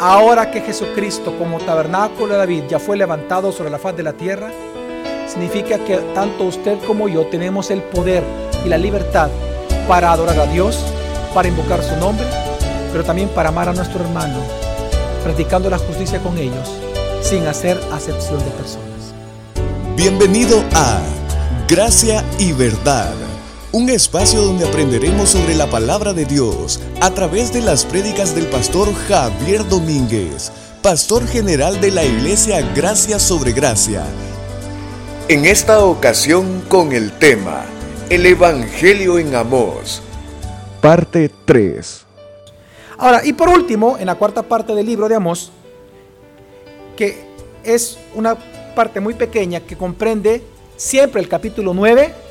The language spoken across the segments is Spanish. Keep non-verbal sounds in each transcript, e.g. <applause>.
ahora que Jesucristo como tabernáculo de David ya fue levantado sobre la faz de la tierra, significa que tanto usted como yo tenemos el poder y la libertad para adorar a Dios, para invocar su nombre, pero también para amar a nuestro hermano, practicando la justicia con ellos, sin hacer acepción de personas. Bienvenido a Gracia y Verdad, un espacio donde aprenderemos sobre la palabra de Dios a través de las prédicas del pastor Javier Domínguez, pastor general de la iglesia Gracia sobre Gracia. En esta ocasión con el tema El Evangelio en Amós, parte 3. Ahora, y por último, en la cuarta parte del libro de Amós, que es una parte muy pequeña que comprende siempre el capítulo 9,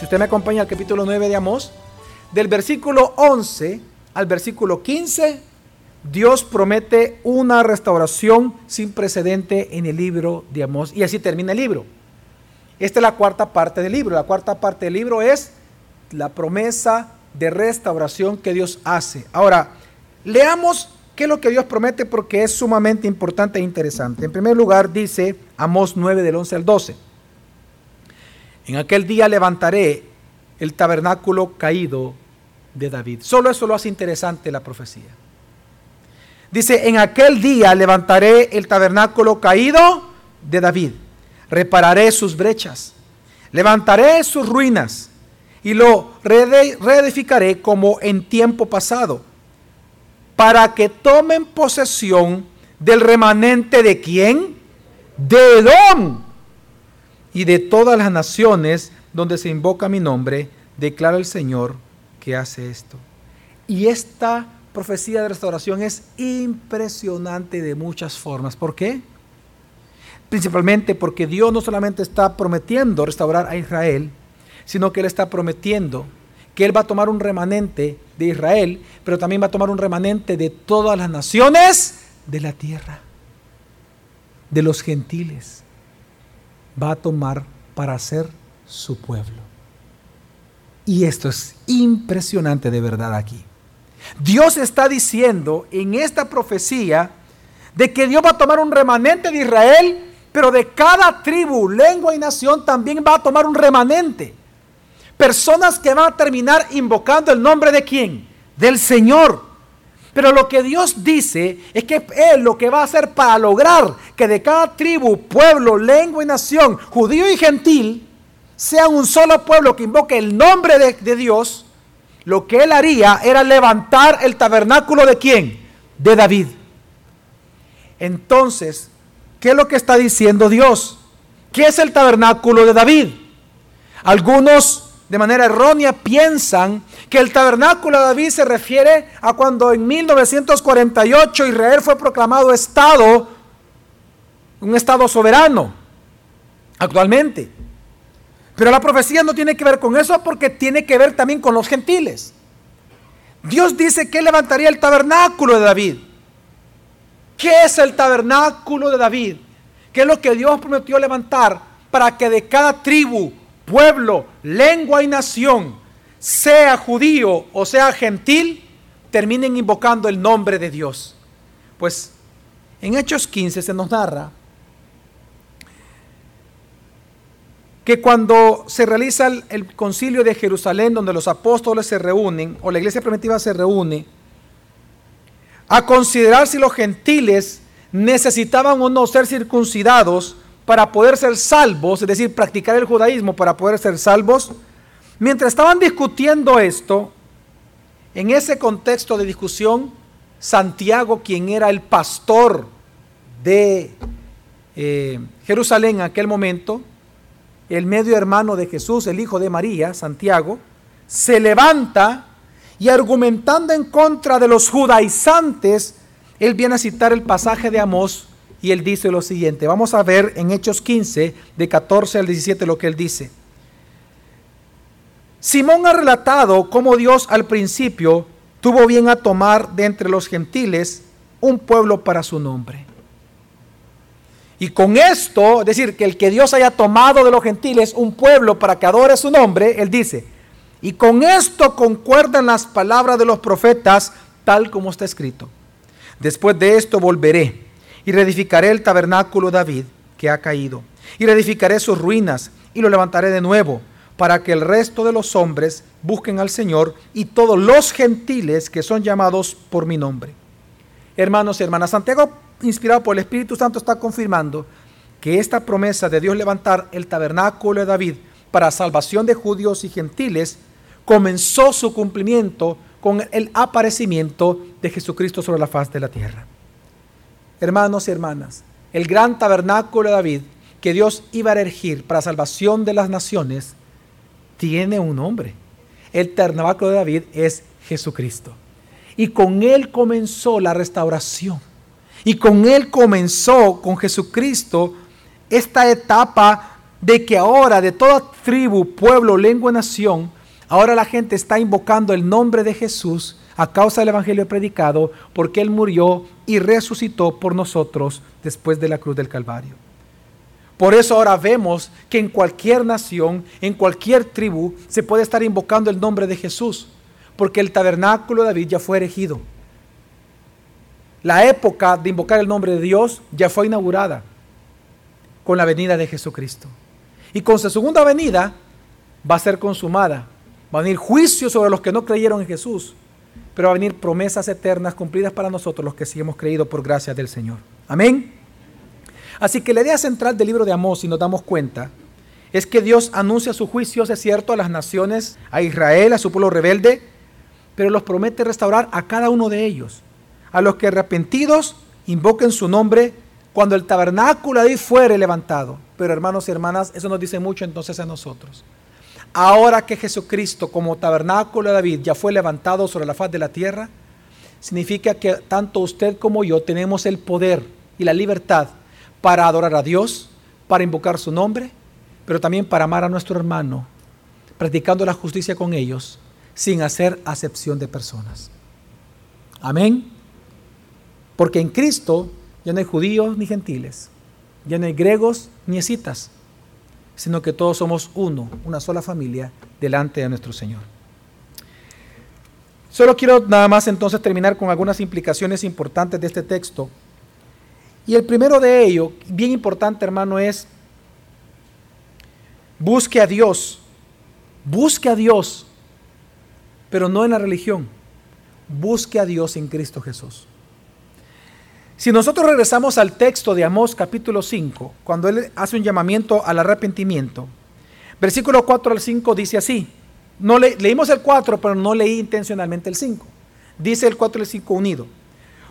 si usted me acompaña al capítulo 9 de Amós, del versículo 11 al versículo 15, Dios promete una restauración sin precedente en el libro de Amós. Y así termina el libro. Esta es la cuarta parte del libro. La cuarta parte del libro es la promesa de restauración que Dios hace. Ahora, leamos qué es lo que Dios promete porque es sumamente importante e interesante. En primer lugar, dice Amós 9 del 11 al 12. En aquel día levantaré el tabernáculo caído de David. Solo eso lo hace interesante la profecía. Dice, en aquel día levantaré el tabernáculo caído de David repararé sus brechas, levantaré sus ruinas y lo reedificaré como en tiempo pasado, para que tomen posesión del remanente de quién? De Edom y de todas las naciones donde se invoca mi nombre, declara el Señor que hace esto. Y esta profecía de restauración es impresionante de muchas formas. ¿Por qué? principalmente porque Dios no solamente está prometiendo restaurar a Israel, sino que Él está prometiendo que Él va a tomar un remanente de Israel, pero también va a tomar un remanente de todas las naciones de la tierra, de los gentiles. Va a tomar para ser su pueblo. Y esto es impresionante de verdad aquí. Dios está diciendo en esta profecía de que Dios va a tomar un remanente de Israel pero de cada tribu, lengua y nación también va a tomar un remanente. Personas que van a terminar invocando el nombre de quién? Del Señor. Pero lo que Dios dice es que Él lo que va a hacer para lograr que de cada tribu, pueblo, lengua y nación, judío y gentil, sea un solo pueblo que invoque el nombre de, de Dios, lo que Él haría era levantar el tabernáculo de quién? De David. Entonces, ¿Qué es lo que está diciendo Dios? ¿Qué es el tabernáculo de David? Algunos de manera errónea piensan que el tabernáculo de David se refiere a cuando en 1948 Israel fue proclamado Estado, un Estado soberano, actualmente. Pero la profecía no tiene que ver con eso porque tiene que ver también con los gentiles. Dios dice que levantaría el tabernáculo de David. ¿Qué es el tabernáculo de David? ¿Qué es lo que Dios prometió levantar para que de cada tribu, pueblo, lengua y nación, sea judío o sea gentil, terminen invocando el nombre de Dios? Pues en Hechos 15 se nos narra que cuando se realiza el, el, concilio de Jerusalén, donde los apóstoles se reúnen, o la iglesia primitiva se reúne, a considerar si los gentiles necesitaban o no ser circuncidados para poder ser salvos, es decir, practicar el judaísmo para poder ser salvos. Mientras estaban discutiendo esto, en ese contexto de discusión, Santiago, quien era el pastor de eh, Jerusalén en aquel momento, el medio hermano de Jesús, el hijo de María, Santiago, se levanta y argumentando en contra de los judaizantes, él viene a citar el pasaje de Amós y él dice lo siguiente. Vamos a ver en Hechos 15, de 14 al 17, lo que él dice. Simón ha relatado cómo Dios al principio tuvo bien a tomar de entre los gentiles un pueblo para su nombre. Y con esto, es decir, que el que Dios haya tomado de los gentiles un pueblo para que adore su nombre, él dice, y con esto concuerdan las palabras de los profetas, tal como está escrito. Después de esto volveré y reedificaré el tabernáculo de David que ha caído, y reedificaré sus ruinas y lo levantaré de nuevo, para que el resto de los hombres busquen al Señor y todos los gentiles que son llamados por mi nombre. Hermanos y hermanas, Santiago, inspirado por el Espíritu Santo, está confirmando que esta promesa de Dios levantar el tabernáculo de David para salvación de judíos y gentiles comenzó su cumplimiento con el aparecimiento de Jesucristo sobre la faz de la tierra. Hermanos y hermanas, el gran tabernáculo de David que Dios iba a erigir para salvación de las naciones tiene un nombre. El tabernáculo de David es Jesucristo. Y con él comenzó la restauración. Y con él comenzó, con Jesucristo, esta etapa de que ahora de toda tribu, pueblo, lengua, nación, ahora la gente está invocando el nombre de Jesús a causa del Evangelio predicado, porque Él murió y resucitó por nosotros después de la cruz del Calvario. Por eso ahora vemos que en cualquier nación, en cualquier tribu, se puede estar invocando el nombre de Jesús, porque el tabernáculo de David ya fue erigido. La época de invocar el nombre de Dios ya fue inaugurada con la venida de Jesucristo. Y con su segunda venida va a ser consumada. Va a venir juicio sobre los que no creyeron en Jesús, pero va a venir promesas eternas cumplidas para nosotros los que sí hemos creído por gracia del Señor. Amén. Así que la idea central del libro de Amós, si nos damos cuenta, es que Dios anuncia sus juicios, es cierto, a las naciones, a Israel, a su pueblo rebelde, pero los promete restaurar a cada uno de ellos. A los que arrepentidos invoquen su nombre cuando el tabernáculo ahí fuere levantado. Pero hermanos y hermanas, eso nos dice mucho entonces a nosotros. Ahora que Jesucristo como tabernáculo de David ya fue levantado sobre la faz de la tierra, significa que tanto usted como yo tenemos el poder y la libertad para adorar a Dios, para invocar su nombre, pero también para amar a nuestro hermano, practicando la justicia con ellos, sin hacer acepción de personas. Amén. Porque en Cristo ya no hay judíos ni gentiles, ya no hay griegos ni escitas, sino que todos somos uno, una sola familia delante de nuestro Señor. Solo quiero nada más entonces terminar con algunas implicaciones importantes de este texto y el primero de ellos, bien importante hermano, es busque a Dios, busque a Dios, pero no en la religión, busque a Dios en Cristo Jesús. Si nosotros regresamos al texto de Amós capítulo 5, cuando él hace un llamamiento al arrepentimiento, versículo 4 al 5 dice así, no le, leímos el 4, pero no leí intencionalmente el 5. Dice el 4 y el 5 unido.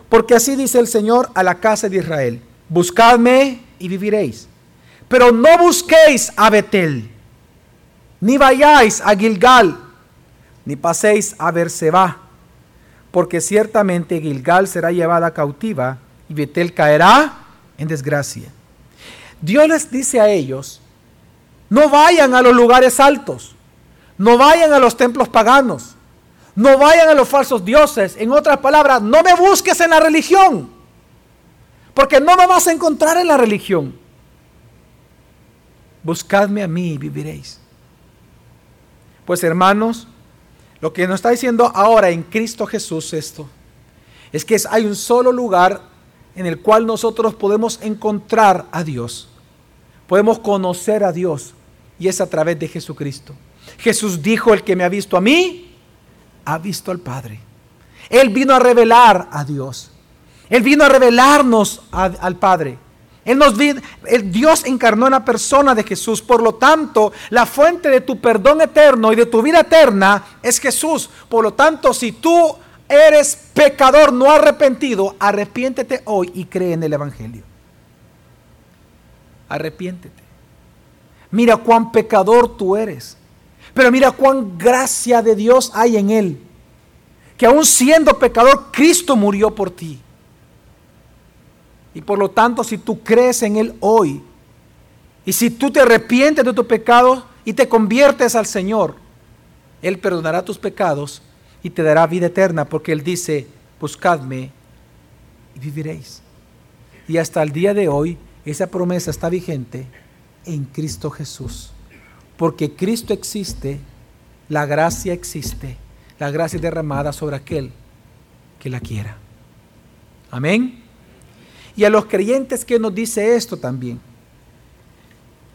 Porque así dice el Señor a la casa de Israel, buscadme y viviréis. Pero no busquéis a Betel, ni vayáis a Gilgal, ni paséis a Berseba, porque ciertamente Gilgal será llevada cautiva y Betel caerá en desgracia. Dios les dice a ellos, no vayan a los lugares altos, no vayan a los templos paganos, no vayan a los falsos dioses. En otras palabras, no me busques en la religión. Porque no me vas a encontrar en la religión. Buscadme a mí y viviréis. Pues hermanos, lo que nos está diciendo ahora en Cristo Jesús esto, es que hay un solo lugar en el cual nosotros podemos encontrar a Dios. Podemos conocer a Dios y es a través de Jesucristo. Jesús dijo, el que me ha visto a mí, ha visto al Padre. Él vino a revelar a Dios. Él vino a revelarnos al Padre. Él nos el Dios encarnó en la persona de Jesús. Por lo tanto, la fuente de tu perdón eterno y de tu vida eterna es Jesús. Por lo tanto, si tú eres pecador no arrepentido, arrepiéntete hoy y cree en el Evangelio. Arrepiéntete. Mira cuán pecador tú eres. Pero mira cuán gracia de Dios hay en él. Que aún siendo pecador, Cristo murió por ti. Y por lo tanto, si tú crees en Él hoy, y si tú te arrepientes de tu pecado y te conviertes al Señor, Él perdonará tus pecados y te dará vida eterna, porque Él dice, buscadme y viviréis. Y hasta el día de hoy, esa promesa está vigente en Cristo Jesús. Porque Cristo existe, la gracia existe, la gracia es derramada sobre aquel que la quiera. Amén. Y a los creyentes que nos dice esto también,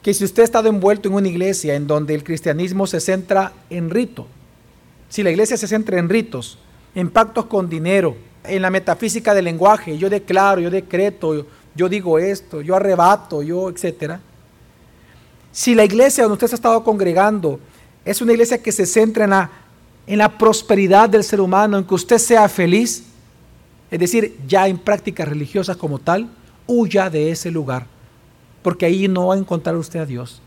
que si usted ha estado envuelto en una iglesia en donde el cristianismo se centra en rito, si la iglesia se centra en ritos, en pactos con dinero, en la metafísica del lenguaje, yo declaro, yo decreto, yo digo esto, yo arrebato, yo, etcétera. Si la iglesia donde usted se ha estado congregando es una iglesia que se centra en la, en la prosperidad del ser humano, en que usted sea feliz, es decir, ya en prácticas religiosas como tal, huya de ese lugar, porque ahí no va a encontrar usted a Dios.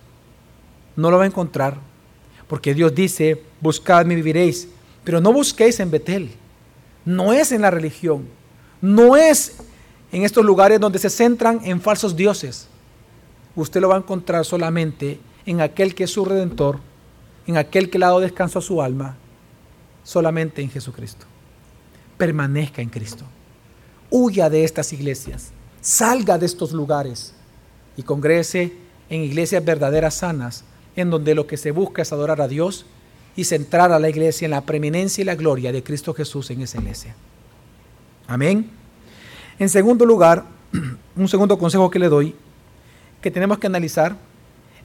No lo va a encontrar, porque Dios dice, buscadme y viviréis, pero no busquéis en Betel, no es en la religión, no es en estos lugares donde se centran en falsos dioses usted lo va a encontrar solamente en aquel que es su redentor, en aquel que le ha dado descanso a su alma, solamente en Jesucristo. Permanezca en Cristo. Huya de estas iglesias. Salga de estos lugares y congrese en iglesias verdaderas sanas, en donde lo que se busca es adorar a Dios y centrar a la iglesia en la preeminencia y la gloria de Cristo Jesús en esa iglesia. Amén. En segundo lugar, <clears throat> un segundo consejo que le doy que tenemos que analizar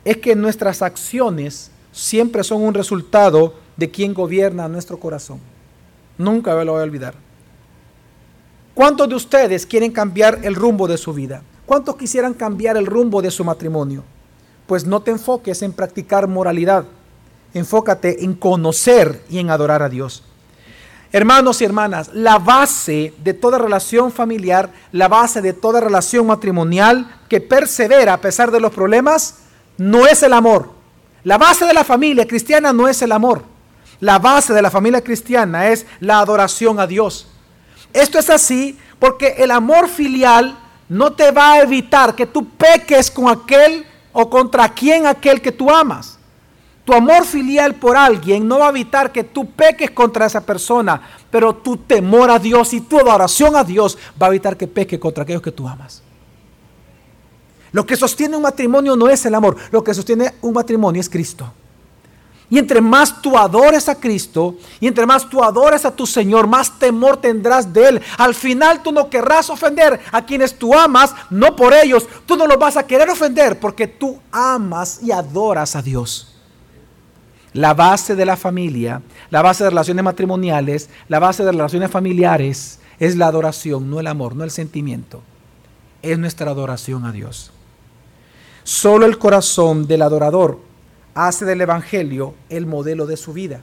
es que nuestras acciones siempre son un resultado de quien gobierna nuestro corazón. Nunca lo voy a olvidar. ¿Cuántos de ustedes quieren cambiar el rumbo de su vida? ¿Cuántos quisieran cambiar el rumbo de su matrimonio? Pues no te enfoques en practicar moralidad, enfócate en conocer y en adorar a Dios. Hermanos y hermanas, la base de toda relación familiar, la base de toda relación matrimonial que persevera a pesar de los problemas, no es el amor. La base de la familia cristiana no es el amor. La base de la familia cristiana es la adoración a Dios. Esto es así porque el amor filial no te va a evitar que tú peques con aquel o contra quien aquel que tú amas. Tu amor filial por alguien no va a evitar que tú peques contra esa persona, pero tu temor a Dios y tu adoración a Dios va a evitar que peques contra aquellos que tú amas. Lo que sostiene un matrimonio no es el amor, lo que sostiene un matrimonio es Cristo. Y entre más tú adores a Cristo y entre más tú adores a tu Señor, más temor tendrás de Él. Al final tú no querrás ofender a quienes tú amas, no por ellos. Tú no los vas a querer ofender porque tú amas y adoras a Dios. La base de la familia, la base de relaciones matrimoniales, la base de relaciones familiares es la adoración, no el amor, no el sentimiento. Es nuestra adoración a Dios. Solo el corazón del adorador hace del Evangelio el modelo de su vida.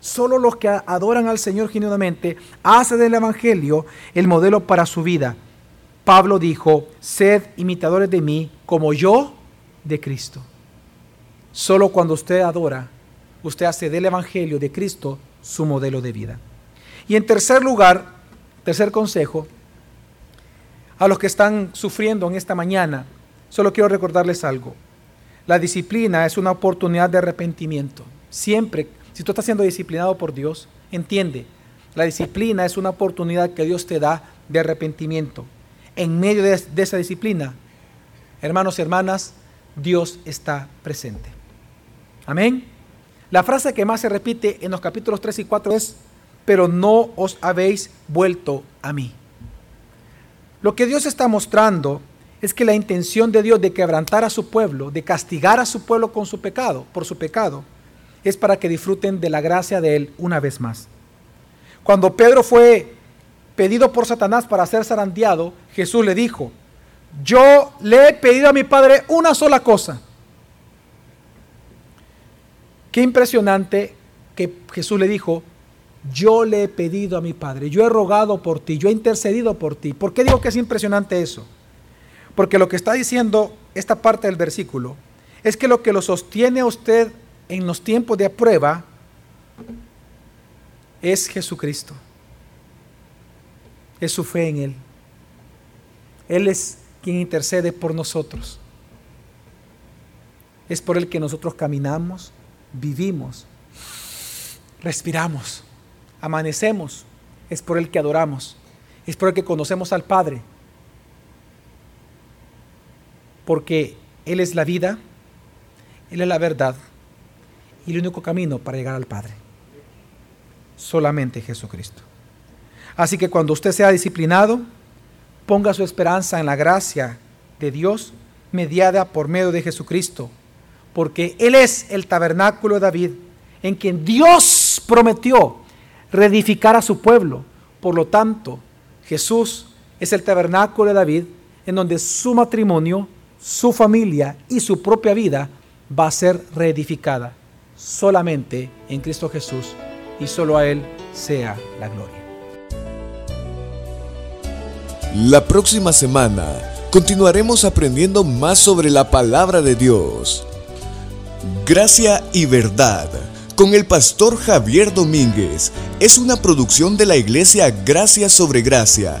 Solo los que adoran al Señor genuinamente hace del Evangelio el modelo para su vida. Pablo dijo, sed imitadores de mí como yo de Cristo. Solo cuando usted adora usted hace del Evangelio de Cristo su modelo de vida. Y en tercer lugar, tercer consejo, a los que están sufriendo en esta mañana, solo quiero recordarles algo. La disciplina es una oportunidad de arrepentimiento. Siempre, si tú estás siendo disciplinado por Dios, entiende, la disciplina es una oportunidad que Dios te da de arrepentimiento. En medio de, esa disciplina, hermanos y hermanas, Dios está presente. Amén. La frase que más se repite en los capítulos 3 y 4 es, pero no os habéis vuelto a mí. Lo que Dios está mostrando es que la intención de Dios de quebrantar a su pueblo, de castigar a su pueblo con su pecado, por su pecado, es para que disfruten de la gracia de Él una vez más. Cuando Pedro fue pedido por Satanás para ser zarandeado, Jesús le dijo, yo le he pedido a mi Padre una sola cosa, Qué impresionante que Jesús le dijo, yo le he pedido a mi Padre, yo he rogado por ti, yo he intercedido por ti. ¿Por qué digo que es impresionante eso? Porque lo que está diciendo esta parte del versículo es que lo que lo sostiene a usted en los tiempos de prueba es Jesucristo. Es su fe en Él. Él es quien intercede por nosotros. Es por el que nosotros caminamos, vivimos, respiramos, amanecemos, es por el que adoramos, es por el que conocemos al Padre, porque Él es la vida, Él es la verdad y el único camino para llegar al Padre. Solamente Jesucristo. Así que cuando usted sea disciplinado, ponga su esperanza en la gracia de Dios mediada por medio de Jesucristo, porque Él es el tabernáculo de David, en quien Dios prometió reedificar a su pueblo. Por lo tanto, Jesús es el tabernáculo de David, en donde su matrimonio, su familia y su propia vida va a ser reedificada solamente en Cristo Jesús y solo a Él sea la gloria. La próxima semana continuaremos aprendiendo más sobre la palabra de Dios. Gracia y verdad con el pastor Javier Domínguez es una producción de la iglesia Gracia sobre Gracia.